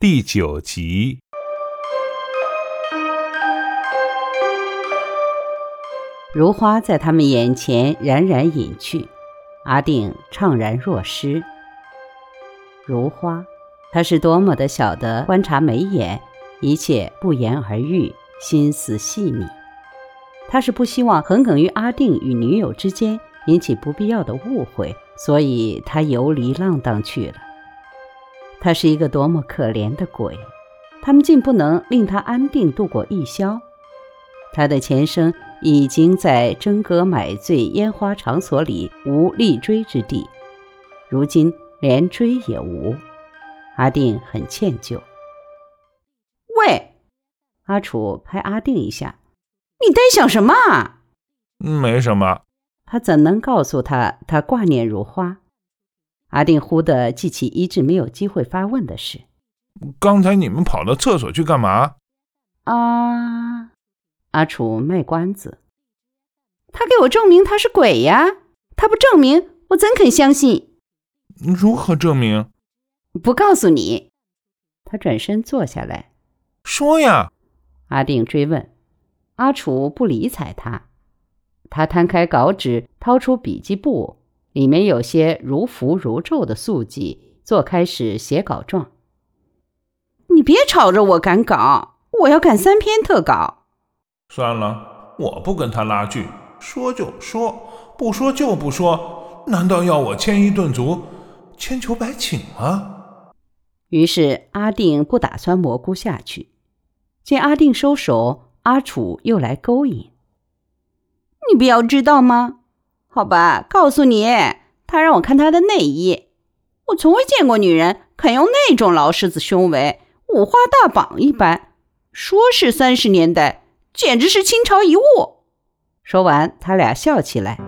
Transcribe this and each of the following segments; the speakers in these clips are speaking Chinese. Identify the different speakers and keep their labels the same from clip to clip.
Speaker 1: 第九集。
Speaker 2: 如花在他们眼前冉冉隐去，阿定怅然若失。如花，他是多么的晓得观察眉眼，一切不言而喻，心思细腻。他是不希望横亘于阿定与女友之间引起不必要的误会，所以他游离浪荡去了。他是一个多么可怜的鬼，他们竟不能令他安定度过一宵。他的前生已经在争歌买醉、烟花场所里无立锥之地，如今连锥也无。阿定很歉疚。
Speaker 3: 喂，
Speaker 2: 阿楚拍阿定一下。
Speaker 3: 你呆想什么啊？
Speaker 1: 没什么。
Speaker 2: 他怎能告诉他他挂念如花？阿定忽地记起一直没有机会发问的事。
Speaker 1: 刚才你们跑到厕所去干嘛？
Speaker 2: 啊！阿楚卖关子。
Speaker 3: 他给我证明他是鬼呀！他不证明，我怎肯相信？
Speaker 1: 如何证明？
Speaker 3: 不告诉你。
Speaker 2: 他转身坐下来。
Speaker 1: 说呀！
Speaker 2: 阿定追问。阿楚不理睬他，他摊开稿纸，掏出笔记簿，里面有些如符如咒的速记，做开始写稿状。
Speaker 3: 你别吵着我赶稿，我要赶三篇特稿。
Speaker 1: 算了，我不跟他拉锯，说就说，不说就不说。难道要我牵一顿足，千求百请吗？
Speaker 2: 于是阿定不打算蘑菇下去，见阿定收手。阿楚又来勾引，
Speaker 3: 你不要知道吗？好吧，告诉你，他让我看他的内衣。我从未见过女人肯用那种劳狮子胸围，五花大绑一般。说是三十年代，简直是清朝遗物。
Speaker 2: 说完，他俩笑起来。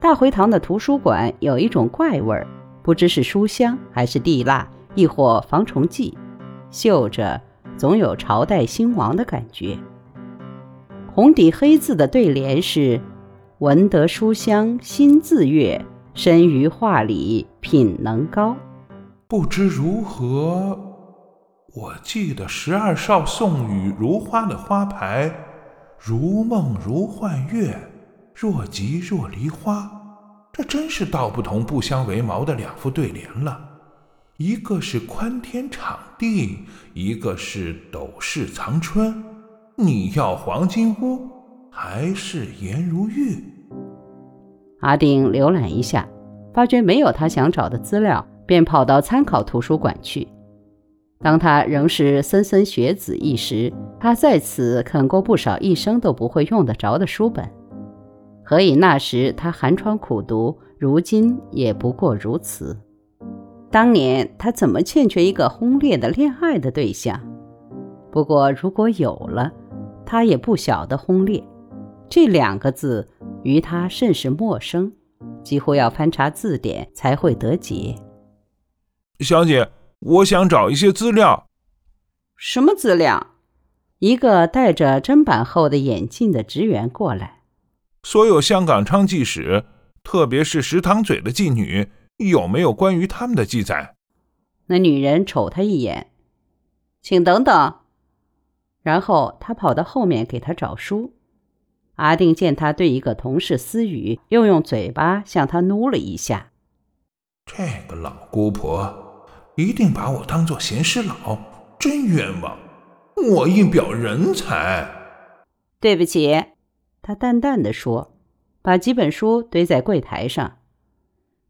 Speaker 2: 大回堂的图书馆有一种怪味儿，不知是书香还是地蜡。亦或防虫剂，嗅着总有朝代兴亡的感觉。红底黑字的对联是：“闻得书香心自悦，身于画里品能高。”
Speaker 1: 不知如何，我记得十二少送与如花的花牌：“如梦如幻月，若即若离花。”这真是道不同不相为谋的两副对联了。一个是宽天敞地，一个是斗室藏春。你要黄金屋，还是颜如玉？
Speaker 2: 阿定浏览一下，发觉没有他想找的资料，便跑到参考图书馆去。当他仍是莘莘学子一时，他在此啃过不少一生都不会用得着的书本。何以那时他寒窗苦读，如今也不过如此？当年他怎么欠缺一个轰烈的恋爱的对象？不过如果有了，他也不晓得轰烈这两个字与他甚是陌生，几乎要翻查字典才会得解。
Speaker 1: 小姐，我想找一些资料。
Speaker 3: 什么资料？
Speaker 2: 一个戴着砧板厚的眼镜的职员过来。
Speaker 1: 所有香港娼妓史，特别是石塘嘴的妓女。有没有关于他们的记载？
Speaker 2: 那女人瞅他一眼，请等等。然后他跑到后面给他找书。阿定见他对一个同事私语，又用嘴巴向他努了一下。
Speaker 1: 这个老姑婆一定把我当做闲事佬，真冤枉！我一表人才。
Speaker 3: 对不起，
Speaker 2: 他淡淡的说，把几本书堆在柜台上。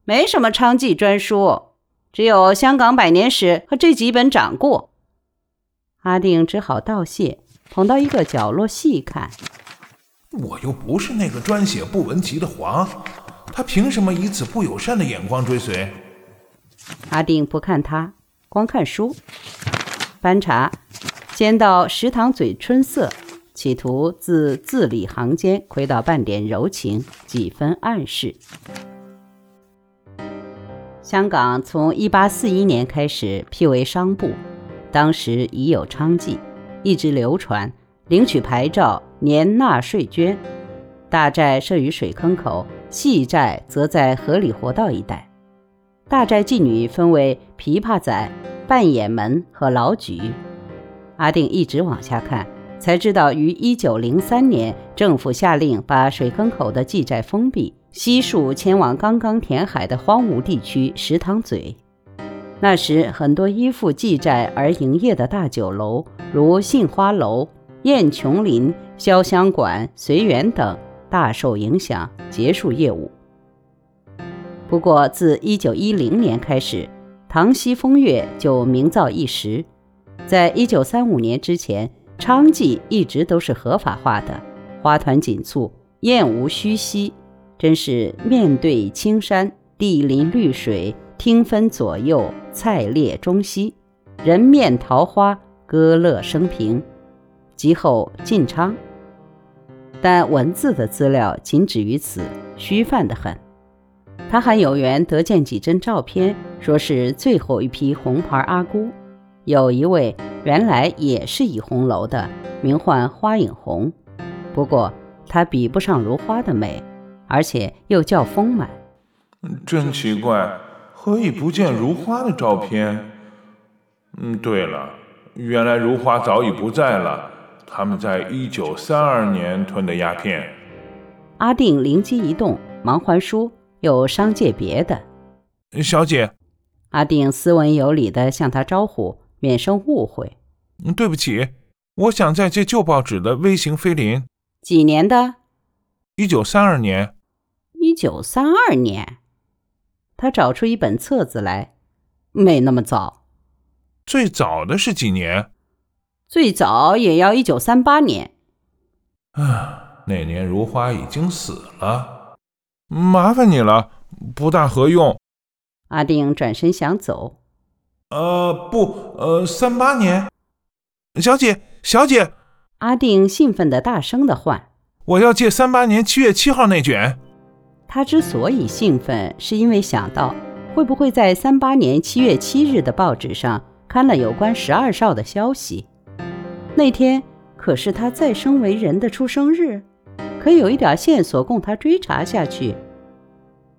Speaker 3: 没什么娼妓专书，只有《香港百年史》和这几本掌故。
Speaker 2: 阿定只好道谢，捧到一个角落细看。
Speaker 1: 我又不是那个专写不文集的皇，他凭什么以此不友善的眼光追随？
Speaker 2: 阿定不看他，光看书，翻查，先到食堂嘴春色，企图自字里行间窥到半点柔情，几分暗示。香港从1841年开始辟为商埠，当时已有娼妓，一直流传，领取牌照，年纳税捐。大寨设于水坑口，细寨则在河里活道一带。大寨妓女分为琵琶仔、半掩门和老举。阿定一直往下看，才知道于1903年，政府下令把水坑口的妓寨封闭，悉数迁往刚刚填海的荒芜地区石塘嘴。那时，很多依附妓寨而营业的大酒楼，如杏花楼、燕琼林、潇湘馆、随园等，大受影响，结束业务。不过，自1910年开始，塘西风月就名噪一时。在一九三五年之前，娼妓一直都是合法化的，花团锦簇，燕无虚席，真是面对青山，地临绿水，听分左右，菜列中西，人面桃花，歌乐升平。及后晋昌，但文字的资料仅止于此，虚泛得很。他还有缘得见几帧照片，说是最后一批红牌阿姑。有一位原来也是倚红楼的，名唤花影红，不过她比不上如花的美，而且又较丰满。
Speaker 1: 真奇怪，何以不见如花的照片？嗯，对了，原来如花早已不在了，他们在一九三二年吞的鸦片。
Speaker 2: 阿定灵机一动，忙还书，又商借别的。
Speaker 1: 小姐，
Speaker 2: 阿定斯文有礼地向她招呼。免生误会。
Speaker 1: 嗯，对不起，我想再借旧报纸的微型飞林。
Speaker 2: 几年的？
Speaker 1: 一九三二年。
Speaker 2: 一九三二年。他找出一本册子来，没那么早。
Speaker 1: 最早的是几年？
Speaker 2: 最早也要一九三八年。
Speaker 1: 啊，那年如花已经死了。麻烦你了，不大合用。
Speaker 2: 阿定转身想走。
Speaker 1: 呃不，呃三八年，小姐小姐，
Speaker 2: 阿定兴奋的大声的唤：“
Speaker 1: 我要借三八年七月七号那卷。”
Speaker 2: 他之所以兴奋，是因为想到会不会在三八年七月七日的报纸上刊了有关十二少的消息。那天可是他再生为人的出生日，可有一点线索供他追查下去。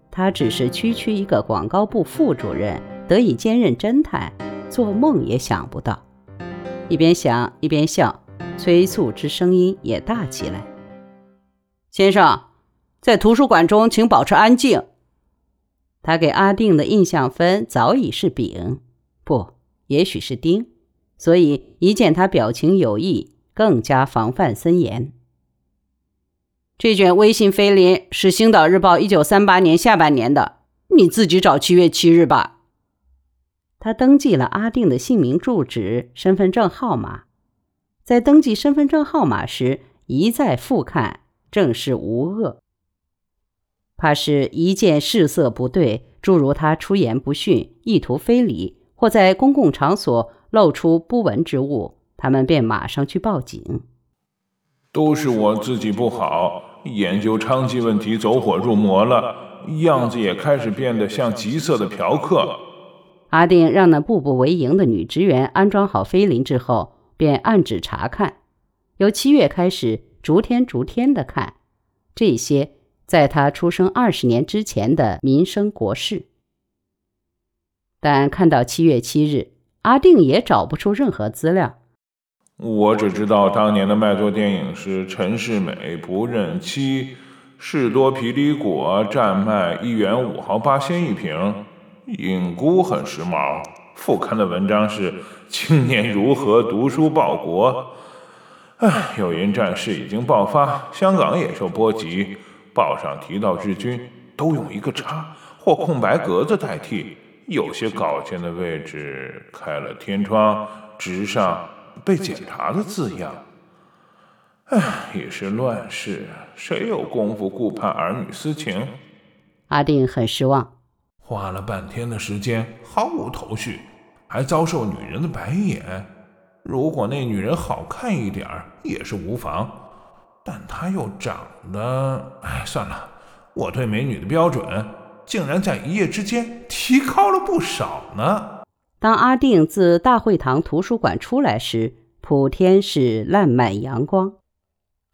Speaker 2: 他只是区区一个广告部副主任。得以兼任侦探，做梦也想不到。一边想一边笑，催促之声音也大起来。先生，在图书馆中请保持安静。他给阿定的印象分早已是丙，不，也许是丁，所以一见他表情有异，更加防范森严。这卷微信飞林是《星岛日报》一九三八年下半年的，你自己找七月七日吧。他登记了阿定的姓名、住址、身份证号码，在登记身份证号码时一再复看，正是无恶。怕是一见事色不对，诸如他出言不逊、意图非礼，或在公共场所露出不文之物，他们便马上去报警。
Speaker 1: 都是我自己不好，研究娼妓问题走火入魔了，样子也开始变得像急色的嫖客。
Speaker 2: 阿定让那步步为营的女职员安装好飞林之后，便暗指查看。由七月开始，逐天逐天的看这些在他出生二十年之前的民生国事。但看到七月七日，阿定也找不出任何资料。
Speaker 1: 我只知道当年的卖座电影是陈世美不认妻，士多啤梨果占卖一元五毫八仙一瓶。影姑很时髦，副刊的文章是“青年如何读书报国”。唉，有因战事已经爆发，香港也受波及。报上提到日军，都用一个叉或空白格子代替。有些稿件的位置开了天窗，直上被检查的字样。唉，也是乱世，谁有功夫顾盼儿女私情？
Speaker 2: 阿定很失望。
Speaker 1: 花了半天的时间，毫无头绪，还遭受女人的白眼。如果那女人好看一点儿也是无妨，但她又长得……哎，算了，我对美女的标准竟然在一夜之间提高了不少呢。
Speaker 2: 当阿定自大会堂图书馆出来时，普天是烂漫阳光，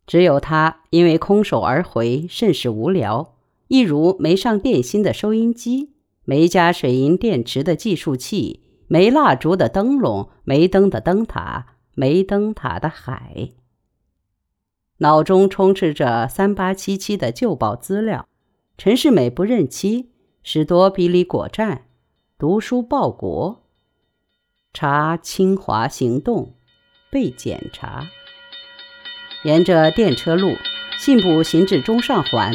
Speaker 2: 只有他因为空手而回，甚是无聊，一如没上电芯的收音机。没加水银电池的计数器，没蜡烛的灯笼，没灯的灯塔，没灯塔的海。脑中充斥着三八七七的旧报资料：陈世美不认妻，史多比里果战，读书报国，查清华行动，被检查。沿着电车路，信步行至中上环，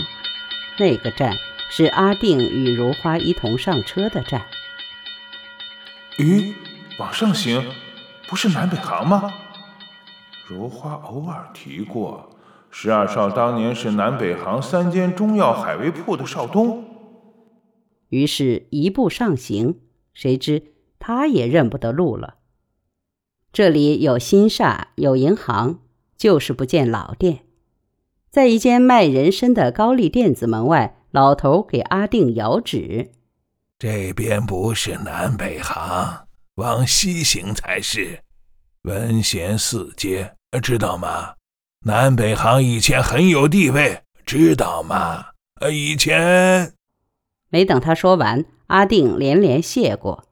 Speaker 2: 那个站是阿定与如花一同上车的站。
Speaker 1: 咦，往上行，不是南北行吗？如花偶尔提过。十二少当年是南北行三间中药海味铺的少东，
Speaker 2: 于是一步上行，谁知他也认不得路了。这里有新厦，有银行，就是不见老店。在一间卖人参的高丽店子门外，老头给阿定摇指：“
Speaker 4: 这边不是南北行，往西行才是。文贤四街，知道吗？”南北行以前很有地位，知道吗？呃，以前
Speaker 2: 没等他说完，阿定连连谢过。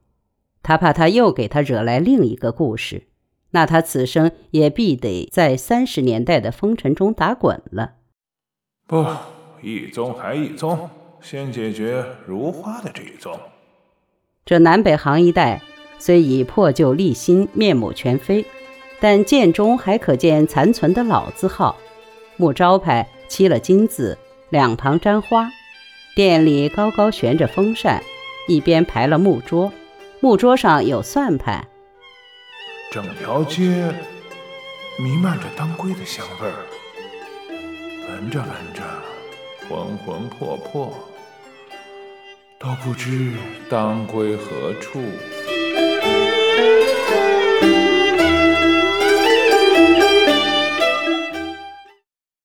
Speaker 2: 他怕他又给他惹来另一个故事，那他此生也必得在三十年代的风尘中打滚了。
Speaker 1: 不，一宗还一宗，先解决如花的这一宗。
Speaker 2: 这南北行一带虽已破旧立新，面目全非。但剑中还可见残存的老字号，木招牌漆了金字，两旁沾花。店里高高悬着风扇，一边排了木桌，木桌上有算盘。
Speaker 1: 整条街弥漫着当归的香味儿，闻着闻着，魂魂魄魄，都不知当归何处。